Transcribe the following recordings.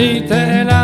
la femme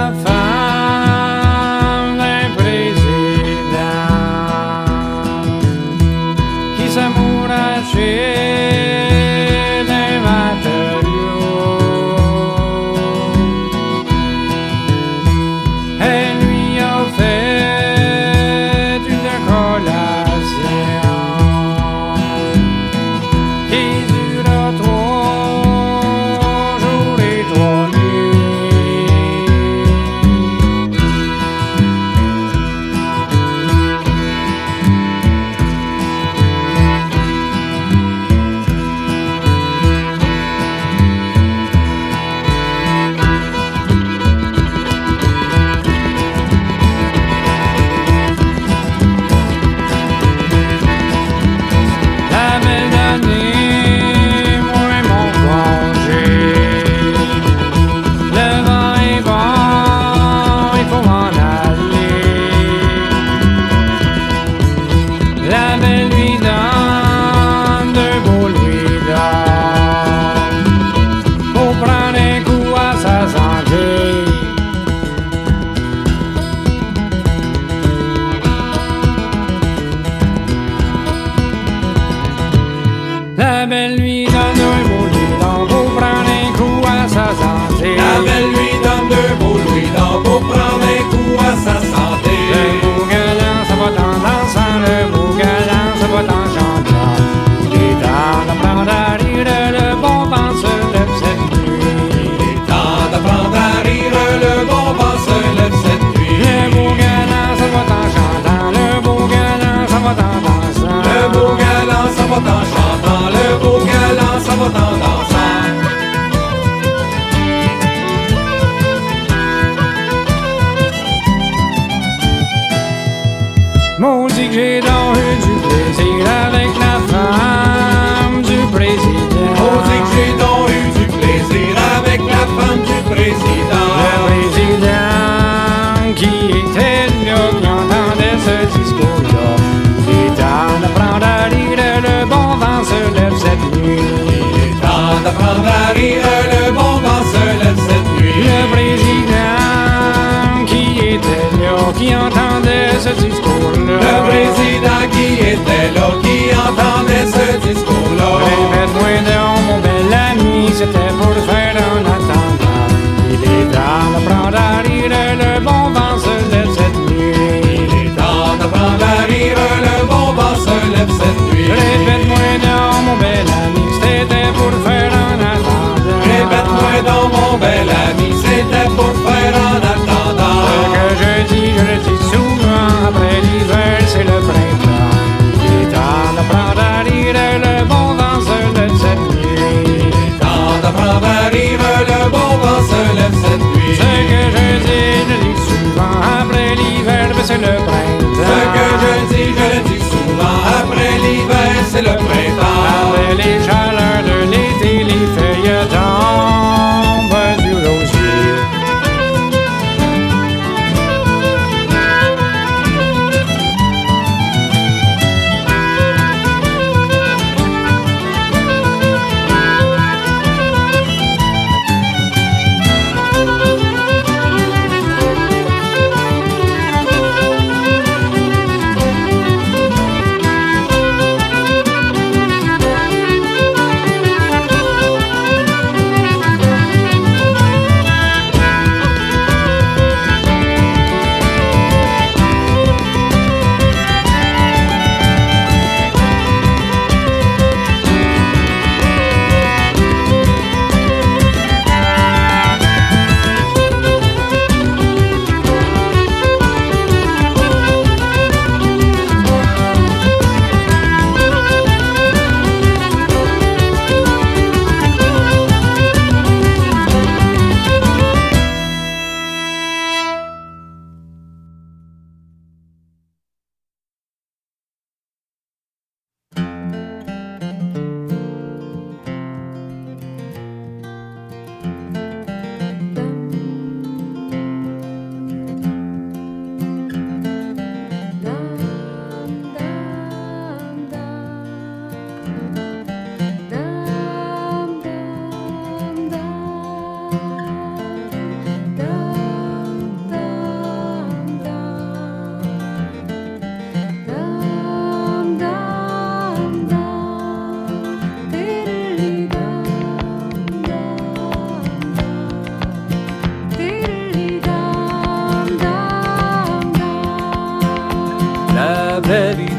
l'hiver, ben, c'est le printemps. Ce que je dis,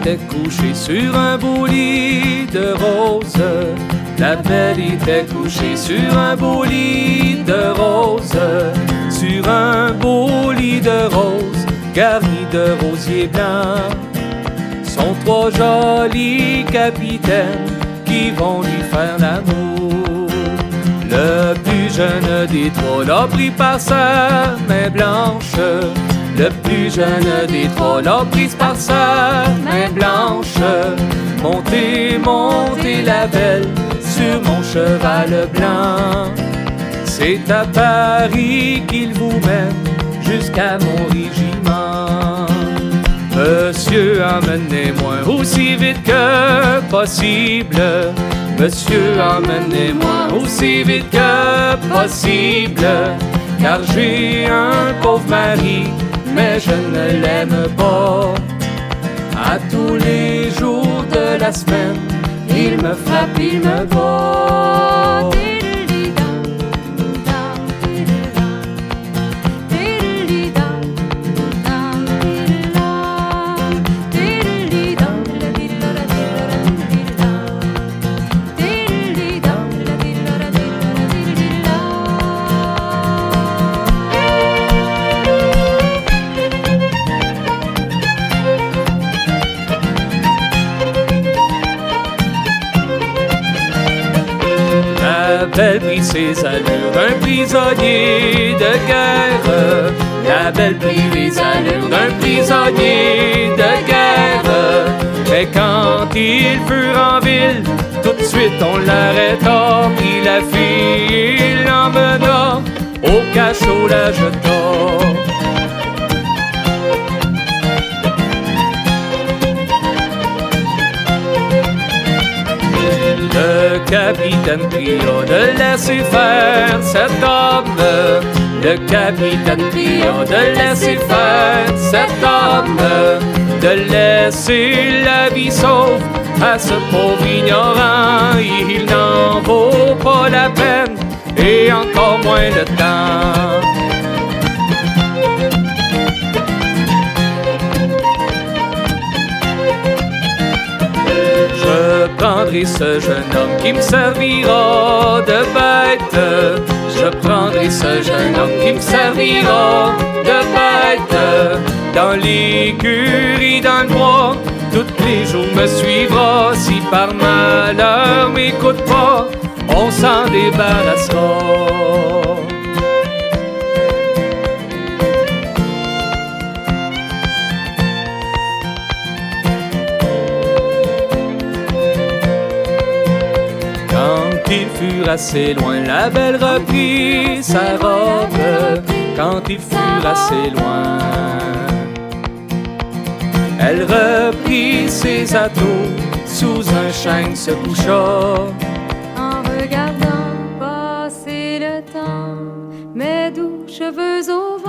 était sur un beau lit de roses. La belle était couchée sur un beau lit de roses. Sur un beau lit de roses, garni de rosiers blancs. Sont trois jolis capitaines qui vont lui faire l'amour. Le plus jeune des trois l'a pris par sa main blanche. Le plus jeune des trois l'a prise par sa main blanche. Montez, montez la belle sur mon cheval blanc. C'est à Paris qu'il vous mène jusqu'à mon régiment. Monsieur, emmenez-moi aussi vite que possible. Monsieur, emmenez-moi aussi vite que possible. Car j'ai un pauvre mari mais je ne l'aime pas. À tous les jours de la semaine, il me frappe, il me bat. Belle prit ses allures d'un prisonnier de guerre. La belle prit les allures d'un prisonnier de guerre. Mais quand ils furent en ville, tout de suite on l'arrêta. Puis la fille l'emmena au cachot la jeta. Capitaine pria de laisser faire cet homme. Le capitaine pria de laisser faire cet homme. De laisser la vie sauve à ce pauvre ignorant. Il n'en vaut pas la peine et encore moins le temps. Prendrai ce jeune homme qui me servira de bête. Je prendrai ce jeune homme qui me servira de bête. Dans l'écurie, dans le bois, tous les jours me suivra. Si par malheur m'écoute pas, on s'en débarrassera. Assez loin, la belle reprit sa robe. Quand ils furent assez loin, elle reprit ses atouts, sous un chêne se coucha. En regardant passer le temps, mes doux cheveux au.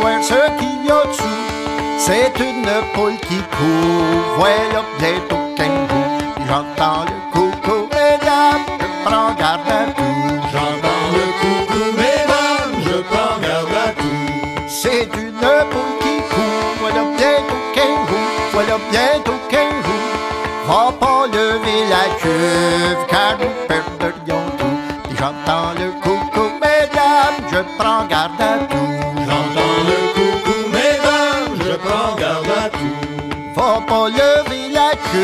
Voir ce qu'il y a dessous. C'est une poule qui court, voilà bientôt qu'un bout. J'entends le coucou, mesdames, je prends garde à tout. J'entends le coucou, mesdames, je prends garde à tout. C'est une poule qui court, voilà bientôt qu'un bout, voilà bientôt qu'un bout. Va pas lever la cuve, car nous perdrions tout. J'entends le coucou, mesdames, je prends garde à tout.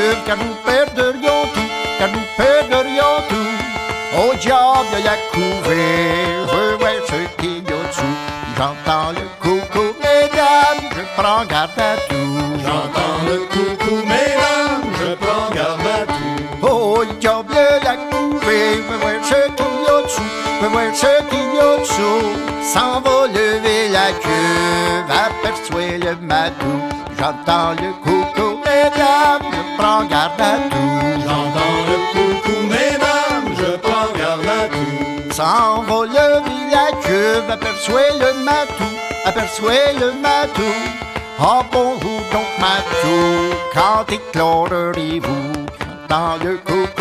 La cuve, car nous perdrions tout, car nous perdrions tout. Au diable de la couvée, je veux voir ce qu'il y a dessous. J'entends le coucou, mesdames, je prends garde à tout. J'entends le coucou, mesdames, je prends garde à tout. Oh, diable de la je veux voir ce qu'il y a dessous, voir ce qu'il y a dessous. S'en va lever la cuve, aperçoit le matou. J'entends le coucou, tout. J'entends le coucou, mesdames, je prends garde à tout. S'en va lever la cuve, aperçoit le matou, aperçoit le matou. Ah bonjour donc matou, quand éclairerez-vous J'entends le coucou,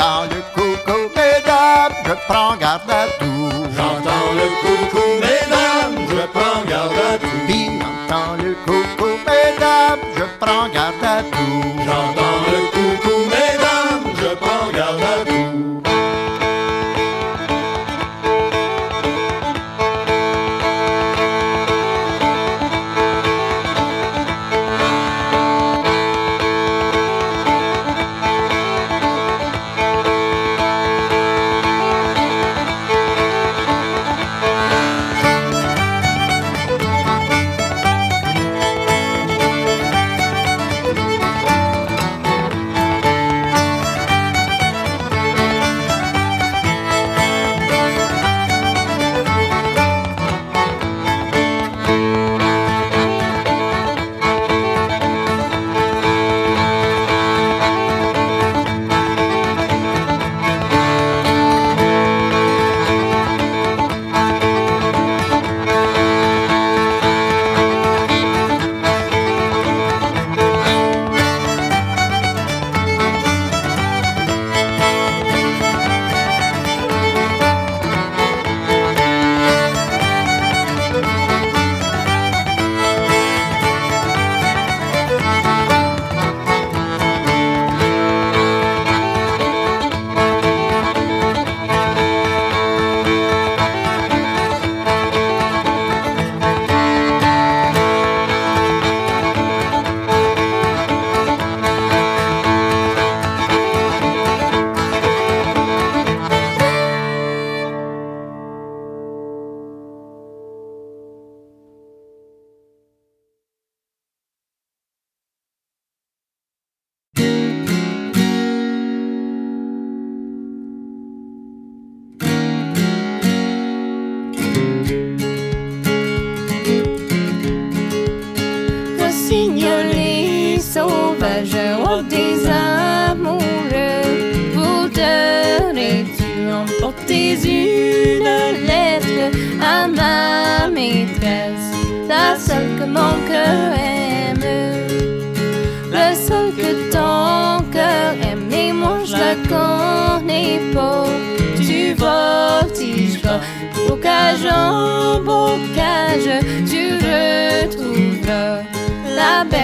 J'entends le coucou, mesdames, je prends garde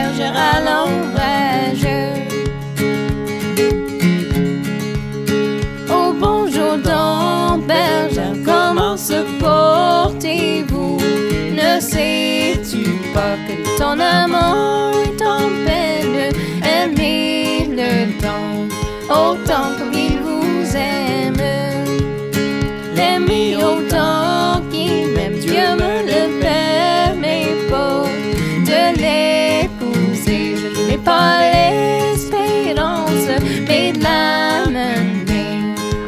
bergère à. Oh bonjour donc, bergère, comment se portez-vous? Ne sais-tu pas que ton amant est en peine? Aimez le temps autant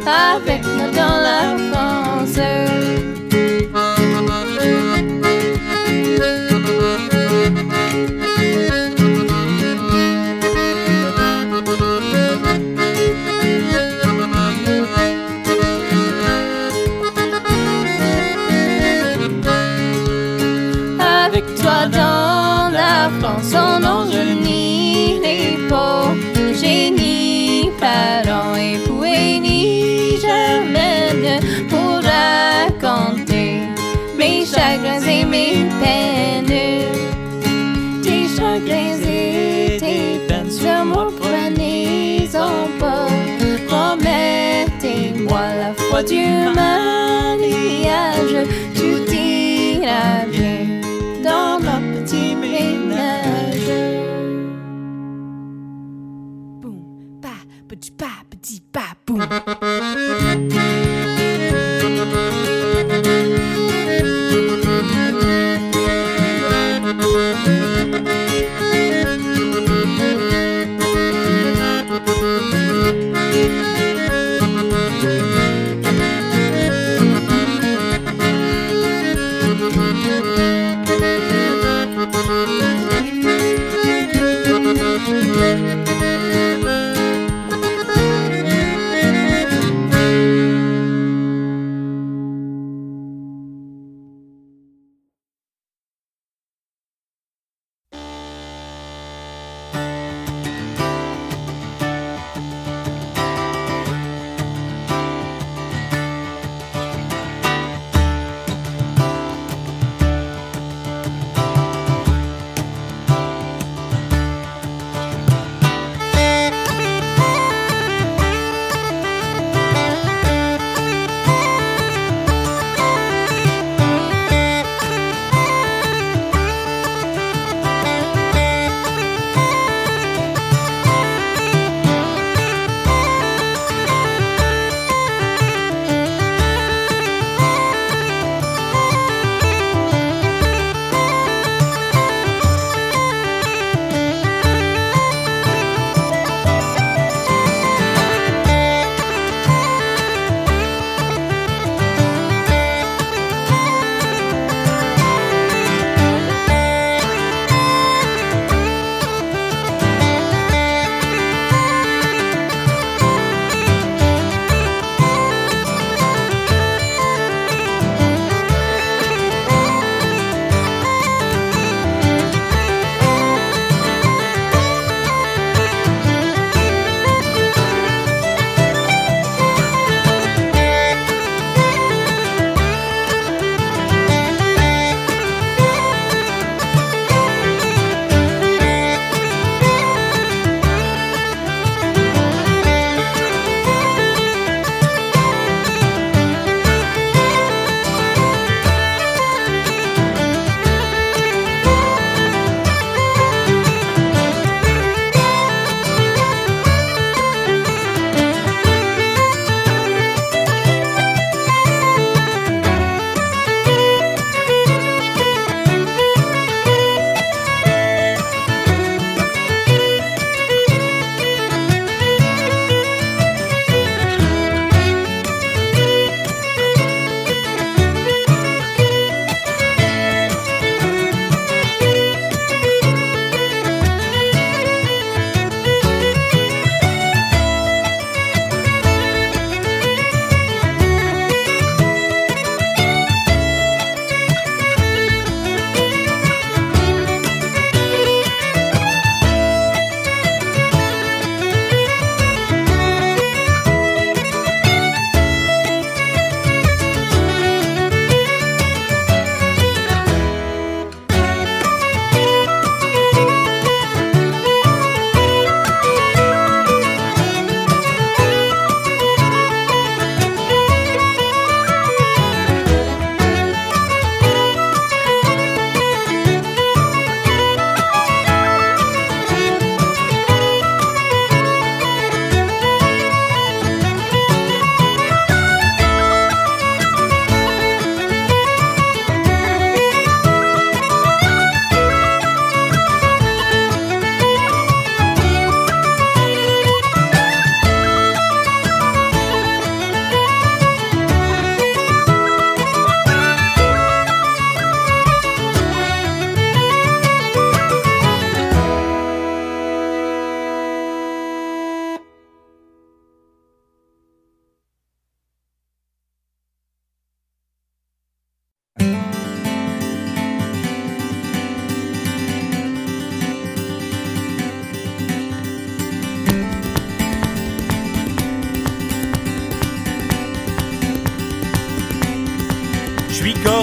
perfect. No, don't What do you mind?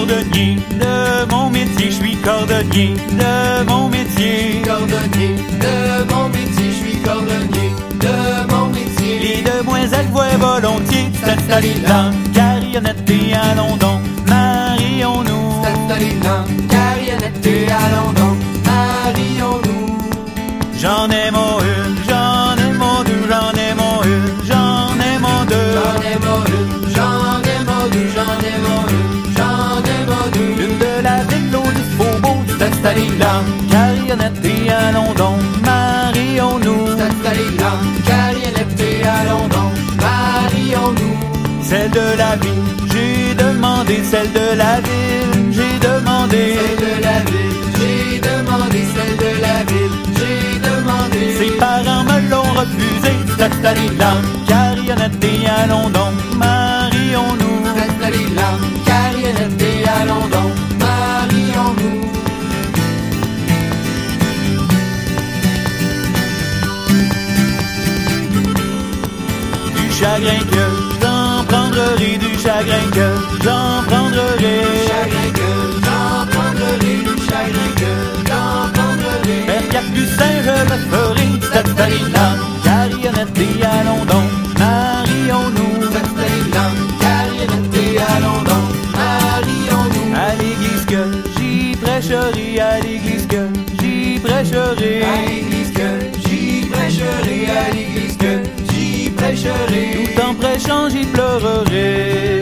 Cordonnier de mon métier, je suis cordonnier de mon métier. Cordonnier de mon métier, je suis cordonnier de mon métier. Les demoiselles voient volontiers s'installer là, carionnette et allons donc, marions-nous. S'installer là, carionnette et allons donc, marions-nous. J'en ai mon une, s'installer là, carionnette et allons donc, marions-nous. S'installer là, carionnette et allons donc, marions-nous. Celle de la ville, j'ai demandé, celle de la ville, j'ai demandé. Celle de la ville, j'ai demandé, celle de la ville, j'ai demandé. Ses parents me l'ont refusé, s'installer là, carionnette et allons donc, marions-nous. S'installer là, carionnette et allons donc, chagrin que j'en prendrai, du chagrin que j'en prendrai. Chagrin que j'en prendrai, du chagrin que j'en prendrai. Vers Capucin, je le ferai, s'installer là, carionnette et allons donc, Tout en prêchant,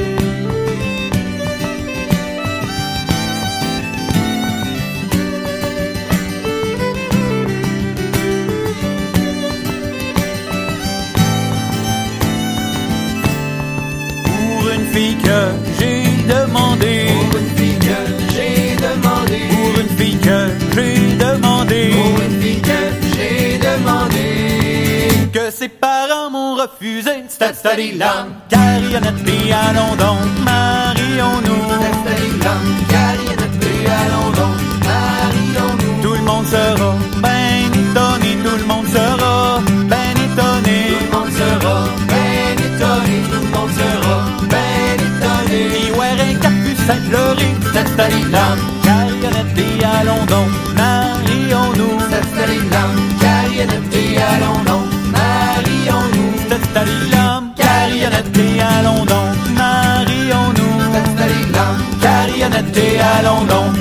refusé. Là, carionnette et allons donc, marions-nous. Là, carionnette et allons donc, marions-nous. Tout le monde sera ben étonné, tout le monde sera ben étonné. Tout le monde sera ben étonné, tout le monde sera ben étonné. Puis un capucin pleurer, s'installer là, carionnette et allons donc, marions-nous. Là, carionnette et allons donc, là, carionnette et allons donc, marions-nous. Carionnette et allons donc,